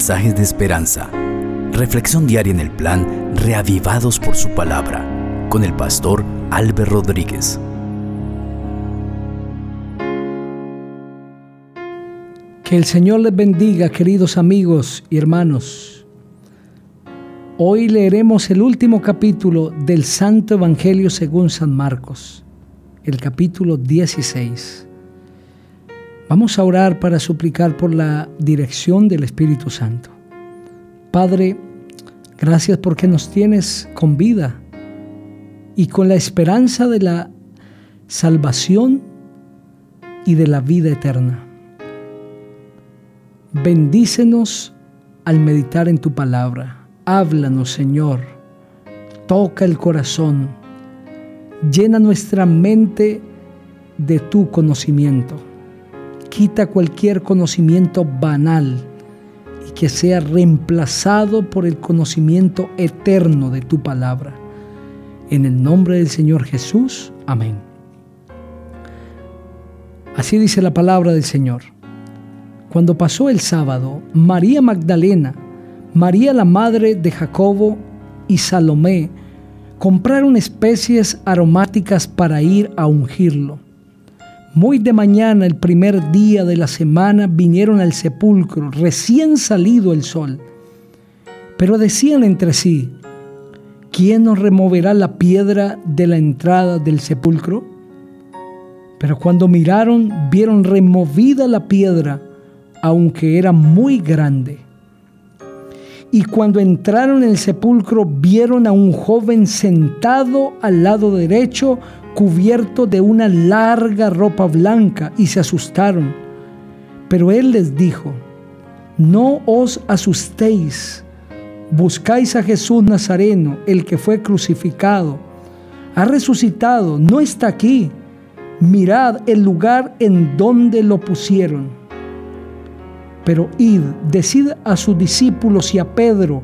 mensajes de esperanza. Reflexión diaria en el plan Reavivados por su palabra con el pastor Álvaro Rodríguez. Que el Señor les bendiga, queridos amigos y hermanos. Hoy leeremos el último capítulo del Santo Evangelio según San Marcos, el capítulo 16. Vamos a orar para suplicar por la dirección del Espíritu Santo. Padre, gracias porque nos tienes con vida y con la esperanza de la salvación y de la vida eterna. Bendícenos al meditar en tu palabra. Háblanos, Señor. Toca el corazón. Llena nuestra mente de tu conocimiento quita cualquier conocimiento banal y que sea reemplazado por el conocimiento eterno de tu palabra. En el nombre del Señor Jesús. Amén. Así dice la palabra del Señor. Cuando pasó el sábado, María Magdalena, María la madre de Jacobo y Salomé compraron especies aromáticas para ir a ungirlo. Muy de mañana, el primer día de la semana, vinieron al sepulcro, recién salido el sol. Pero decían entre sí, ¿quién nos removerá la piedra de la entrada del sepulcro? Pero cuando miraron, vieron removida la piedra, aunque era muy grande. Y cuando entraron en el sepulcro, vieron a un joven sentado al lado derecho, cubierto de una larga ropa blanca y se asustaron. Pero él les dijo, no os asustéis, buscáis a Jesús Nazareno, el que fue crucificado. Ha resucitado, no está aquí. Mirad el lugar en donde lo pusieron. Pero id, decid a sus discípulos y a Pedro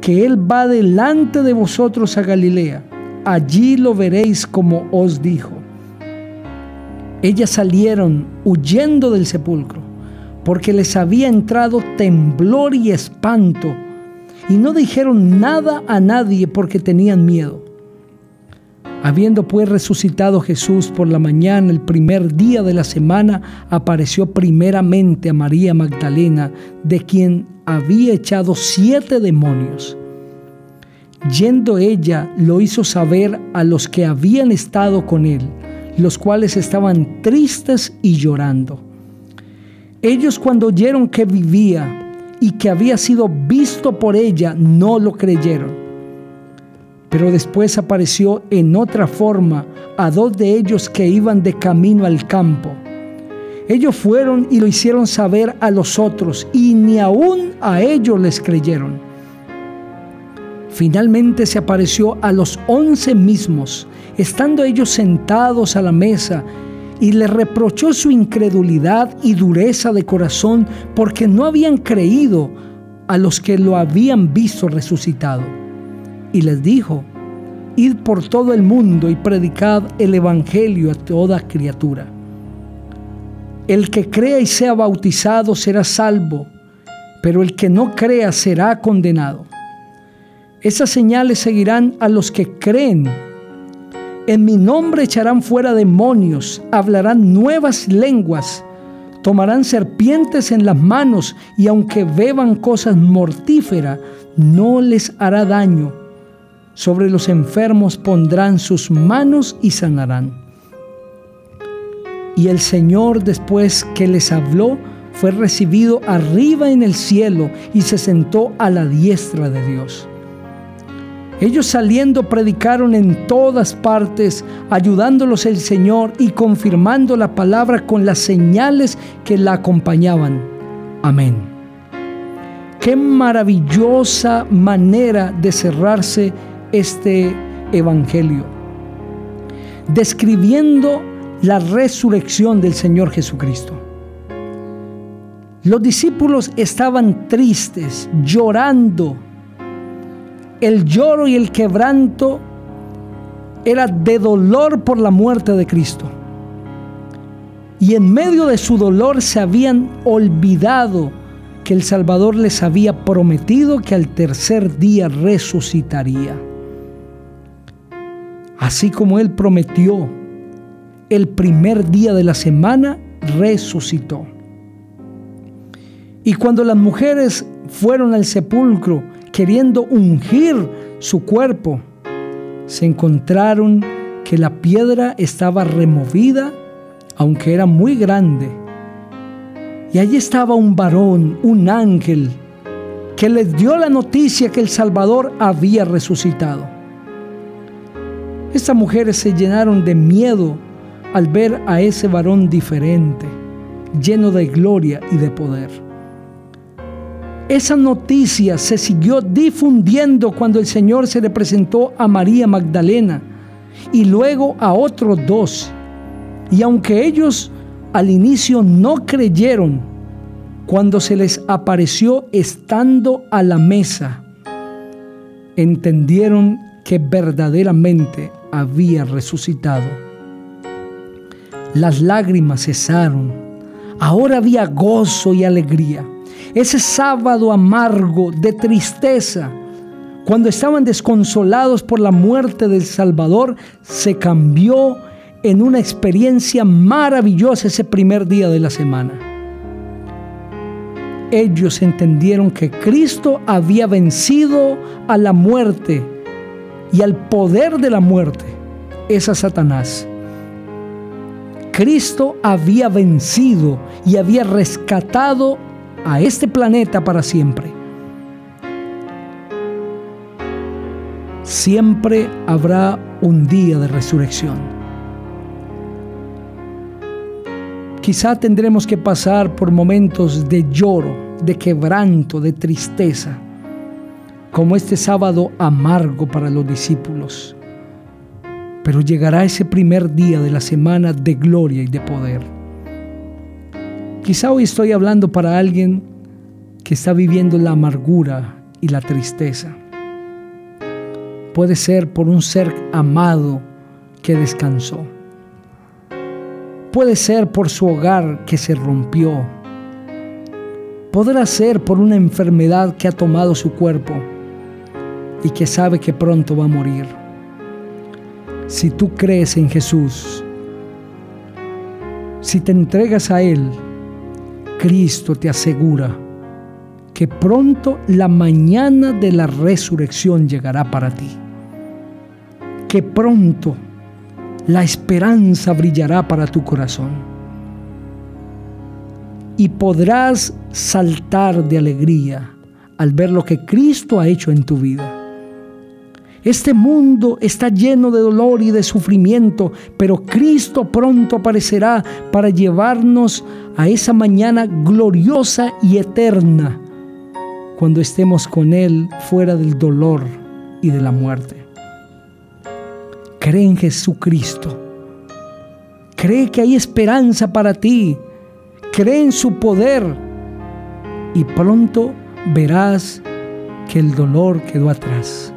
que Él va delante de vosotros a Galilea allí lo veréis como os dijo. Ellas salieron huyendo del sepulcro, porque les había entrado temblor y espanto, y no dijeron nada a nadie porque tenían miedo. Habiendo pues resucitado Jesús por la mañana, el primer día de la semana, apareció primeramente a María Magdalena, de quien había echado siete demonios Yendo ella, lo hizo saber a los que habían estado con él, los cuales estaban tristes y llorando. Ellos cuando oyeron que vivía y que había sido visto por ella, no lo creyeron. Pero después apareció en otra forma a dos de ellos que iban de camino al campo. Ellos fueron y lo hicieron saber a los otros y ni aún a ellos les creyeron. Finalmente se apareció a los once mismos, estando ellos sentados a la mesa, y le reprochó su incredulidad y dureza de corazón porque no habían creído a los que lo habían visto resucitado. Y les dijo, Id por todo el mundo y predicad el Evangelio a toda criatura. El que crea y sea bautizado será salvo, pero el que no crea será condenado. Esas señales seguirán a los que creen. En mi nombre echarán fuera demonios, hablarán nuevas lenguas, tomarán serpientes en las manos y aunque beban cosas mortíferas, no les hará daño. Sobre los enfermos pondrán sus manos y sanarán. Y el Señor después que les habló, fue recibido arriba en el cielo y se sentó a la diestra de Dios. Ellos saliendo predicaron en todas partes, ayudándolos el Señor y confirmando la palabra con las señales que la acompañaban. Amén. Qué maravillosa manera de cerrarse este Evangelio, describiendo la resurrección del Señor Jesucristo. Los discípulos estaban tristes, llorando, el lloro y el quebranto era de dolor por la muerte de Cristo. Y en medio de su dolor se habían olvidado que el Salvador les había prometido que al tercer día resucitaría. Así como Él prometió, el primer día de la semana resucitó. Y cuando las mujeres fueron al sepulcro queriendo ungir su cuerpo, se encontraron que la piedra estaba removida, aunque era muy grande. Y allí estaba un varón, un ángel, que les dio la noticia que el Salvador había resucitado. Estas mujeres se llenaron de miedo al ver a ese varón diferente, lleno de gloria y de poder. Esa noticia se siguió difundiendo cuando el Señor se le presentó a María Magdalena y luego a otros dos. Y aunque ellos al inicio no creyeron, cuando se les apareció estando a la mesa, entendieron que verdaderamente había resucitado. Las lágrimas cesaron. Ahora había gozo y alegría ese sábado amargo de tristeza, cuando estaban desconsolados por la muerte del Salvador, se cambió en una experiencia maravillosa ese primer día de la semana. Ellos entendieron que Cristo había vencido a la muerte y al poder de la muerte es a Satanás. Cristo había vencido y había rescatado a este planeta para siempre. Siempre habrá un día de resurrección. Quizá tendremos que pasar por momentos de lloro, de quebranto, de tristeza, como este sábado amargo para los discípulos. Pero llegará ese primer día de la semana de gloria y de poder. Quizá hoy estoy hablando para alguien que está viviendo la amargura y la tristeza. Puede ser por un ser amado que descansó. Puede ser por su hogar que se rompió. Podrá ser por una enfermedad que ha tomado su cuerpo y que sabe que pronto va a morir. Si tú crees en Jesús, si te entregas a Él, Cristo te asegura que pronto la mañana de la resurrección llegará para ti. Que pronto la esperanza brillará para tu corazón. Y podrás saltar de alegría al ver lo que Cristo ha hecho en tu vida. Este mundo está lleno de dolor y de sufrimiento, pero Cristo pronto aparecerá para llevarnos a esa mañana gloriosa y eterna, cuando estemos con Él fuera del dolor y de la muerte. Cree en Jesucristo. Cree que hay esperanza para ti. Cree en su poder. Y pronto verás que el dolor quedó atrás.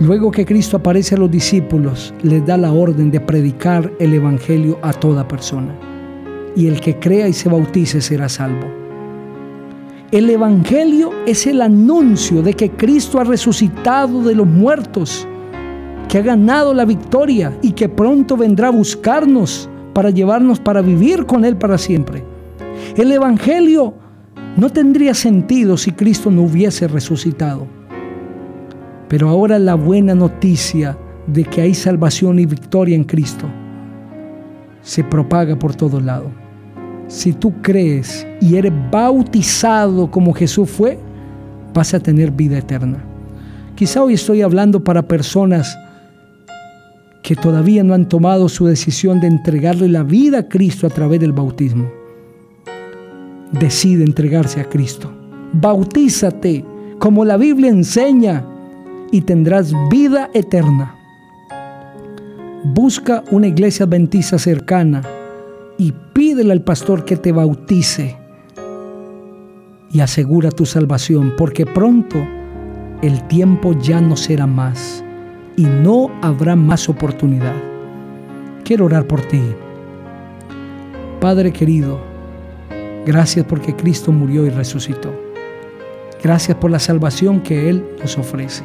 Luego que Cristo aparece a los discípulos, les da la orden de predicar el Evangelio a toda persona. Y el que crea y se bautice será salvo. El Evangelio es el anuncio de que Cristo ha resucitado de los muertos, que ha ganado la victoria y que pronto vendrá a buscarnos para llevarnos para vivir con Él para siempre. El Evangelio no tendría sentido si Cristo no hubiese resucitado. Pero ahora la buena noticia de que hay salvación y victoria en Cristo se propaga por todo lado. Si tú crees y eres bautizado como Jesús fue, vas a tener vida eterna. Quizá hoy estoy hablando para personas que todavía no han tomado su decisión de entregarle la vida a Cristo a través del bautismo. Decide entregarse a Cristo. Bautízate como la Biblia enseña y tendrás vida eterna. Busca una iglesia adventista cercana y pídele al pastor que te bautice y asegura tu salvación, porque pronto el tiempo ya no será más y no habrá más oportunidad. Quiero orar por ti. Padre querido, Gracias porque Cristo murió y resucitó. Gracias por la salvación que Él nos ofrece.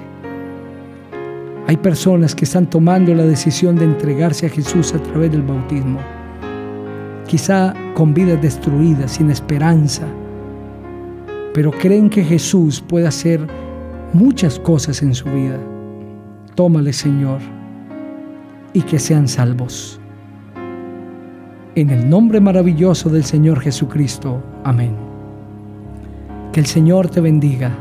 Hay personas que están tomando la decisión de entregarse a Jesús a través del bautismo. Quizá con vidas destruidas, sin esperanza, pero creen que Jesús puede hacer muchas cosas en su vida. Tómale, Señor, y que sean salvos. En el nombre maravilloso del Señor Jesucristo. Amén. Que el Señor te bendiga